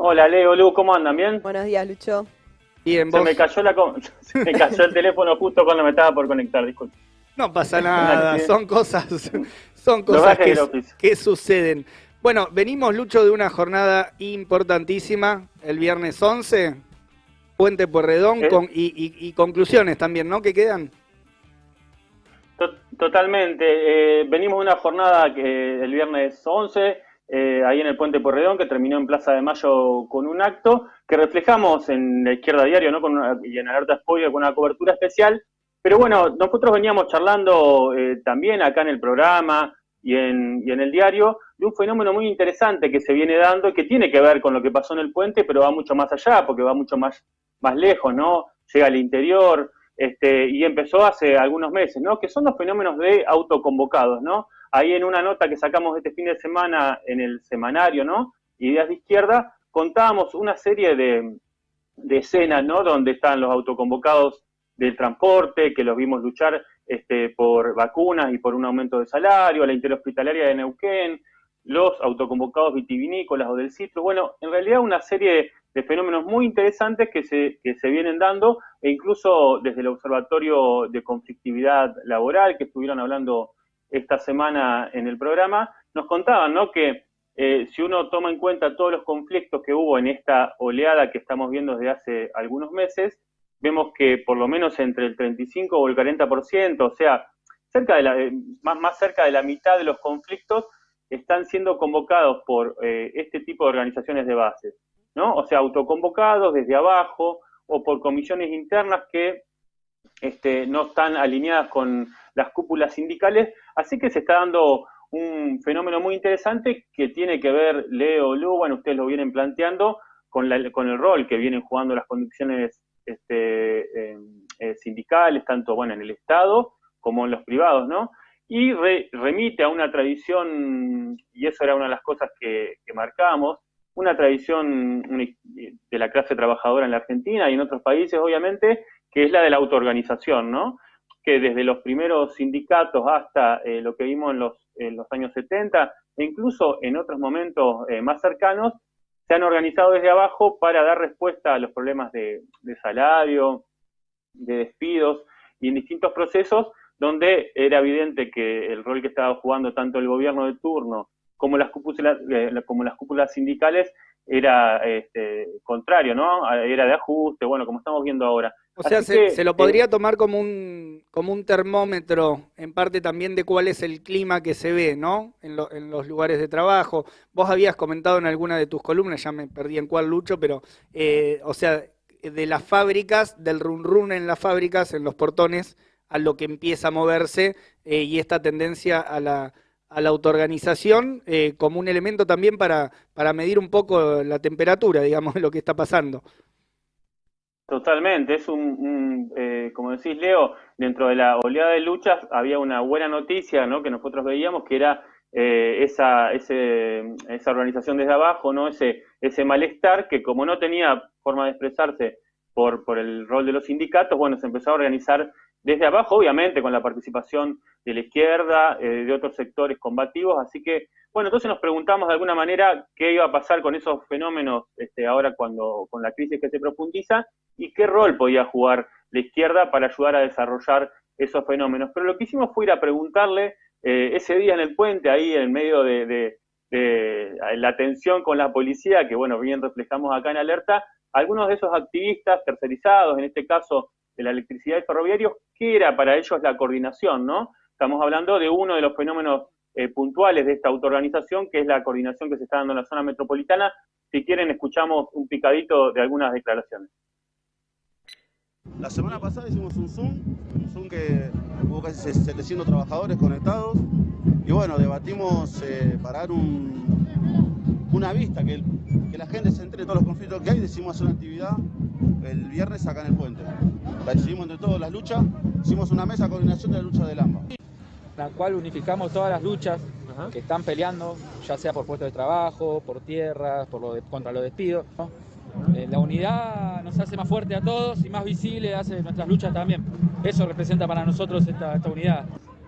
Hola Leo, Lu, ¿cómo andan? ¿Bien? Buenos días, Lucho. Bien, Se me cayó la co- se me cayó el teléfono justo cuando me estaba por conectar, disculpe. No pasa nada, son cosas, son cosas que, suceden. Bueno, venimos, Lucho, de una jornada importantísima, el viernes 11, Puente Porredón, ¿Eh? con, y, y- y conclusiones también, ¿no? Que quedan. To- Totalmente. eh, venimos de una jornada que el viernes 11, eh, ahí en el Puente Porredón, que terminó en Plaza de Mayo con un acto que reflejamos en la izquierda diario ¿no? con una- y en Alerta Spoiler con una cobertura especial. Pero bueno, nosotros veníamos charlando eh, también acá en el programa y en, y en el diario de un fenómeno muy interesante que se viene dando y que tiene que ver con lo que pasó en el puente, pero va mucho más allá, porque va mucho más, más lejos, ¿no? Llega al interior, este, y empezó hace algunos meses, ¿no? Que son los fenómenos de autoconvocados, ¿no? Ahí en una nota que sacamos este fin de semana en el semanario, ¿no? Ideas de izquierda, contábamos una serie de, de escenas, ¿no? Donde están los autoconvocados del transporte, que los vimos luchar este, por vacunas y por un aumento de salario, la interhospitalaria de Neuquén, los autoconvocados vitivinícolas o del citrus. Bueno, en realidad una serie de fenómenos muy interesantes que se, que se vienen dando e incluso desde el Observatorio de Conflictividad Laboral, que estuvieron hablando esta semana en el programa, nos contaban ¿no? que eh, si uno toma en cuenta todos los conflictos que hubo en esta oleada que estamos viendo desde hace algunos meses, vemos que por lo menos entre el 35 o el 40%, o sea, cerca de la, eh, más, más cerca de la mitad de los conflictos están siendo convocados por eh, este tipo de organizaciones de base, ¿no? O sea, autoconvocados desde abajo o por comisiones internas que este, no están alineadas con las cúpulas sindicales, así que se está dando un fenómeno muy interesante que tiene que ver, Leo, Lu, bueno, ustedes lo vienen planteando, con, el rol que vienen jugando las conducciones este, eh, eh, sindicales, tanto bueno en el Estado como en los privados, ¿no? Y re, remite a una tradición, y eso era una de las cosas que, que marcamos, una tradición de la clase trabajadora en la Argentina y en otros países, obviamente, que es la de la autoorganización, ¿no? Que desde los primeros sindicatos hasta eh, lo que vimos en los, años 70, e incluso en otros momentos eh, más cercanos, se han organizado desde abajo para dar respuesta a los problemas de, de salario, de despidos y en distintos procesos donde era evidente que el rol que estaba jugando tanto el gobierno de turno como las cúpulas, eh, como las cúpulas sindicales era este, contrario, ¿no? Era de ajuste, bueno, como estamos viendo ahora. O sea, se, que, se lo eh, podría tomar como un, como un termómetro, en parte también de cuál es el clima que se ve, ¿no? En, lo- en los lugares de trabajo. Vos habías comentado en alguna de tus columnas, ya me perdí en cuál, Lucho, pero, eh, o sea, de las fábricas, del run run en las fábricas, en los portones, a lo que empieza a moverse eh, y esta tendencia a la, a la autoorganización eh, como un elemento también para, para medir un poco la temperatura, digamos, lo que está pasando. Totalmente, es un, un, eh, como decís Leo, dentro de la oleada de luchas había una buena noticia, ¿no? Que nosotros veíamos que era eh, esa, ese, esa organización desde abajo, ¿no? Ese, ese malestar que como no tenía forma de expresarse por, por el rol de los sindicatos, bueno, se empezó a organizar desde abajo, obviamente con la participación de la izquierda, eh, de otros sectores combativos, así que, bueno, entonces nos preguntamos de alguna manera qué iba a pasar con esos fenómenos este, ahora cuando con la crisis que se profundiza y qué rol podía jugar la izquierda para ayudar a desarrollar esos fenómenos. Pero lo que hicimos fue ir a preguntarle eh, ese día en el puente, ahí en medio de, de, de, la tensión con la policía, que bueno, bien reflejamos acá en alerta, algunos de esos activistas tercerizados, en este caso de la electricidad y ferroviarios, ¿qué era para ellos la coordinación, no? Estamos hablando de uno de los fenómenos eh, puntuales de esta autoorganización, que es la coordinación que se está dando en la zona metropolitana. Si quieren, escuchamos un picadito de algunas declaraciones. La semana pasada hicimos un Zoom, un Zoom que hubo casi 700 trabajadores conectados y bueno, debatimos eh, para dar un, una vista, que, la gente se entere de todos los conflictos que hay, decidimos hacer una actividad el viernes acá en el puente. La decidimos entre todas las luchas, hicimos una mesa de coordinación de la lucha del AMBA. La cual unificamos todas las luchas Ajá. que están peleando, ya sea por puestos de trabajo, por tierras, por lo de, contra los despidos. ¿no? Eh, la unidad nos hace más fuerte a todos y más visible hace nuestras luchas también. Eso representa para nosotros esta, esta unidad.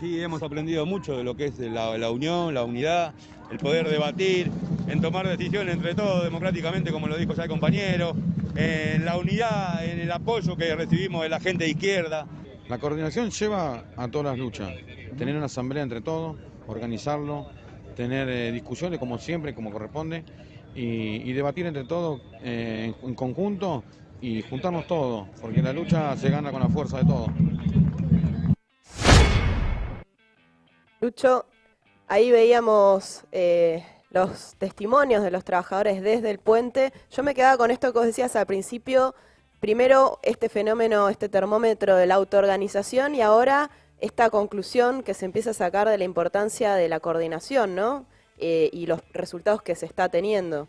Sí, hemos aprendido mucho de lo que es la, la, unión, la unidad, el poder debatir, en tomar decisiones entre todos democráticamente, como lo dijo ya el compañero, en la unidad, en el apoyo que recibimos de la gente de izquierda. La coordinación lleva a todas las luchas, tener una asamblea entre todos, organizarlo, tener eh, discusiones como siempre, como corresponde, y, debatir entre todos eh, en conjunto y juntarnos todos, porque la lucha se gana con la fuerza de todos. Lucho, ahí veíamos eh, los testimonios de los trabajadores desde el puente. Yo me quedaba con esto que vos decías al principio, primero este fenómeno, este termómetro de la autoorganización y ahora esta conclusión que se empieza a sacar de la importancia de la coordinación, ¿no? Eh, y los resultados que se está teniendo.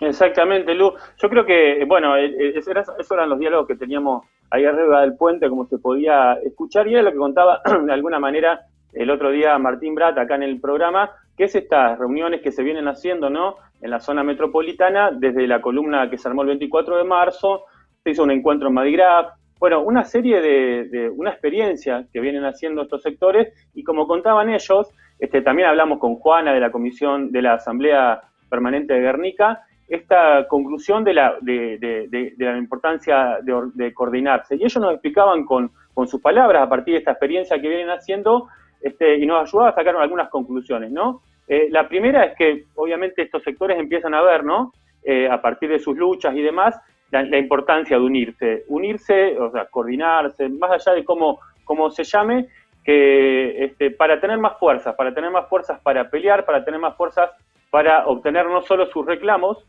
Exactamente, Lu. Yo creo que, bueno, eh, eh, esos eran los diálogos que teníamos ahí arriba del puente, como se podía escuchar, y era lo que contaba de alguna manera el otro día Martín Brat acá en el programa, que es estas reuniones que se vienen haciendo, ¿no? En la zona metropolitana, desde la columna que se armó el 24 de marzo, se hizo un encuentro en Madigraf, bueno, una serie de, una experiencia que vienen haciendo estos sectores, y como contaban ellos, este, también hablamos con Juana de la Comisión de la Asamblea Permanente de Guernica, esta conclusión de la, de, la importancia de, coordinarse. Y ellos nos explicaban con, sus palabras, a partir de esta experiencia que vienen haciendo, este, y nos ayudaban a sacar algunas conclusiones, ¿no? Eh, la primera es que, obviamente, estos sectores empiezan a ver, ¿no? Eh, a partir de sus luchas y demás, la, importancia de unirse. Unirse, o sea, coordinarse, más allá de cómo, cómo se llame, que este, para tener más fuerzas, para tener más fuerzas para pelear, para tener más fuerzas para obtener no solo sus reclamos,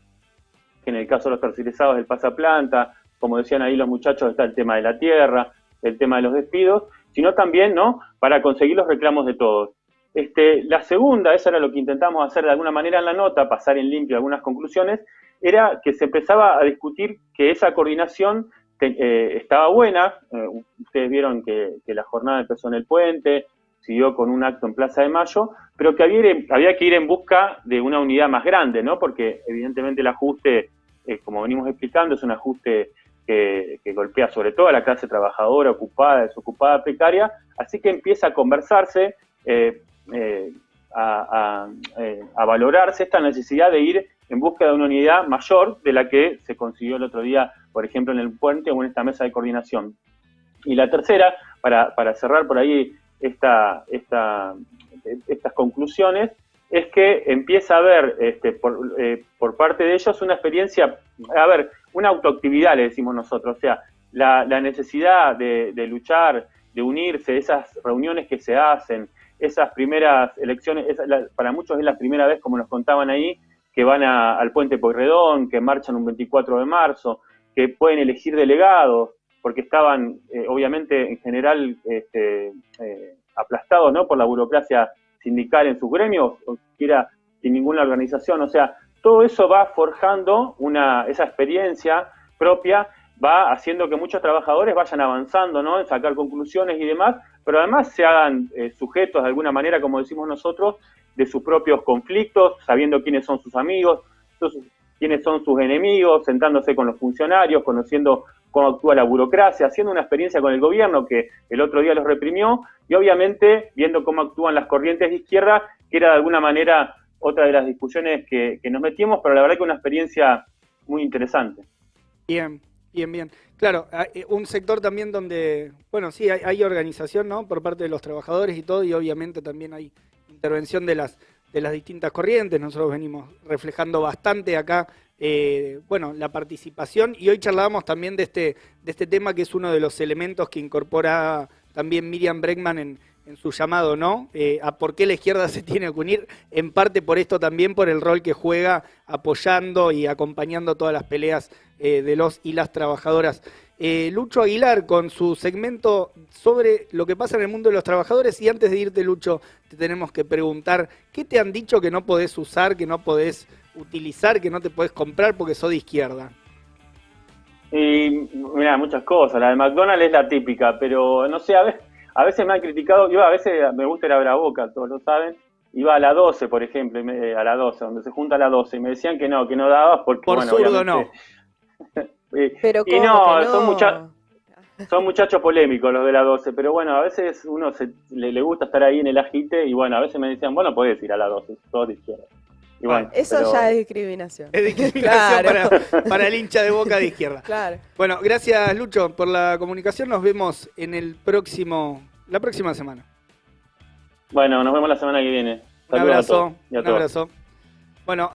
que en el caso de los tercerizados del pasaplanta, como decían ahí los muchachos, está el tema de la tierra, el tema de los despidos, sino también, ¿no?, para conseguir los reclamos de todos. Este, la segunda, eso era lo que intentamos hacer de alguna manera en la nota, pasar en limpio algunas conclusiones, era que se empezaba a discutir que esa coordinación eh, estaba buena. Eh, ustedes vieron que, la jornada empezó en el puente, siguió con un acto en Plaza de Mayo, pero que había, que ir en busca de una unidad más grande, ¿no? Porque evidentemente el ajuste, eh, como venimos explicando, es un ajuste que, golpea sobre todo a la clase trabajadora, ocupada, desocupada, precaria, así que empieza a conversarse, a, a, valorarse esta necesidad de ir en busca de una unidad mayor de la que se consiguió el otro día, por ejemplo, en el puente o en esta mesa de coordinación. Y la tercera, para, cerrar por ahí esta, esta, estas conclusiones, es que empieza a haber este, por, eh, por, parte de ellos una experiencia, a ver, una autoactividad, le decimos nosotros, o sea, la, la necesidad de, luchar, de unirse, esas reuniones que se hacen, esas primeras elecciones, para muchos es la primera vez, como nos contaban ahí, que van al puente Porredón, que marchan un 24 de marzo, que pueden elegir delegados, porque estaban, eh, obviamente, en general este, eh, aplastados ¿no? por la burocracia sindical en sus gremios, o siquiera sin ninguna organización. O sea, todo eso va forjando una, esa experiencia propia, va haciendo que muchos trabajadores vayan avanzando ¿no? en sacar conclusiones y demás, pero además se hagan eh, sujetos de alguna manera, como decimos nosotros, de sus propios conflictos, sabiendo quiénes son sus amigos, quiénes son sus enemigos, sentándose con los funcionarios, conociendo cómo actúa la burocracia, haciendo una experiencia con el gobierno que el otro día los reprimió y obviamente viendo cómo actúan las corrientes de izquierda, que era de alguna manera otra de las discusiones que, nos metimos, pero la verdad que una experiencia muy interesante. Bien, bien, bien. Claro, eh, un sector también donde, bueno, sí, hay, hay organización, ¿no? Por parte de los trabajadores y todo, y obviamente también hay intervención de las, de las distintas corrientes. Nosotros venimos reflejando bastante acá, eh, bueno, la participación y hoy charlábamos también de este, de este tema que es uno de los elementos que incorpora también Miriam Bregman en, en su llamado, ¿no? Eh, a por qué la izquierda se tiene que unir, en parte por esto también, por el rol que juega apoyando y acompañando todas las peleas eh, de los y las trabajadoras. Eh, Lucho Aguilar con su segmento sobre lo que pasa en el mundo de los trabajadores y antes de irte, Lucho, te tenemos que preguntar, ¿qué te han dicho que no podés usar, que no podés utilizar, que no te podés comprar porque sos de izquierda? Y mira, muchas cosas. La de McDonald's es la típica, pero no sé, a veces me han criticado, yo a veces me gusta ir a ver a Boca, todos lo saben, iba a la 12, por ejemplo, a la 12, donde se junta a la 12, y me decían que no, que no daba porque, por bueno, zurdo no. pero y no, Son, mucha, son muchachos polémicos los de la 12, pero bueno, a veces uno se, le, gusta estar ahí en el agite y bueno, a veces me decían, bueno, puedes ir a la 12, todos de izquierda. y bueno, Eso pero- ya es discriminación. Es discriminación Claro. para, para el hincha de boca de izquierda. Claro. Bueno, gracias Lucho por la comunicación. Nos vemos en el próximo, la próxima semana. Bueno, nos vemos la semana que viene. Un a abrazo. todos y a Un abrazo. Bueno.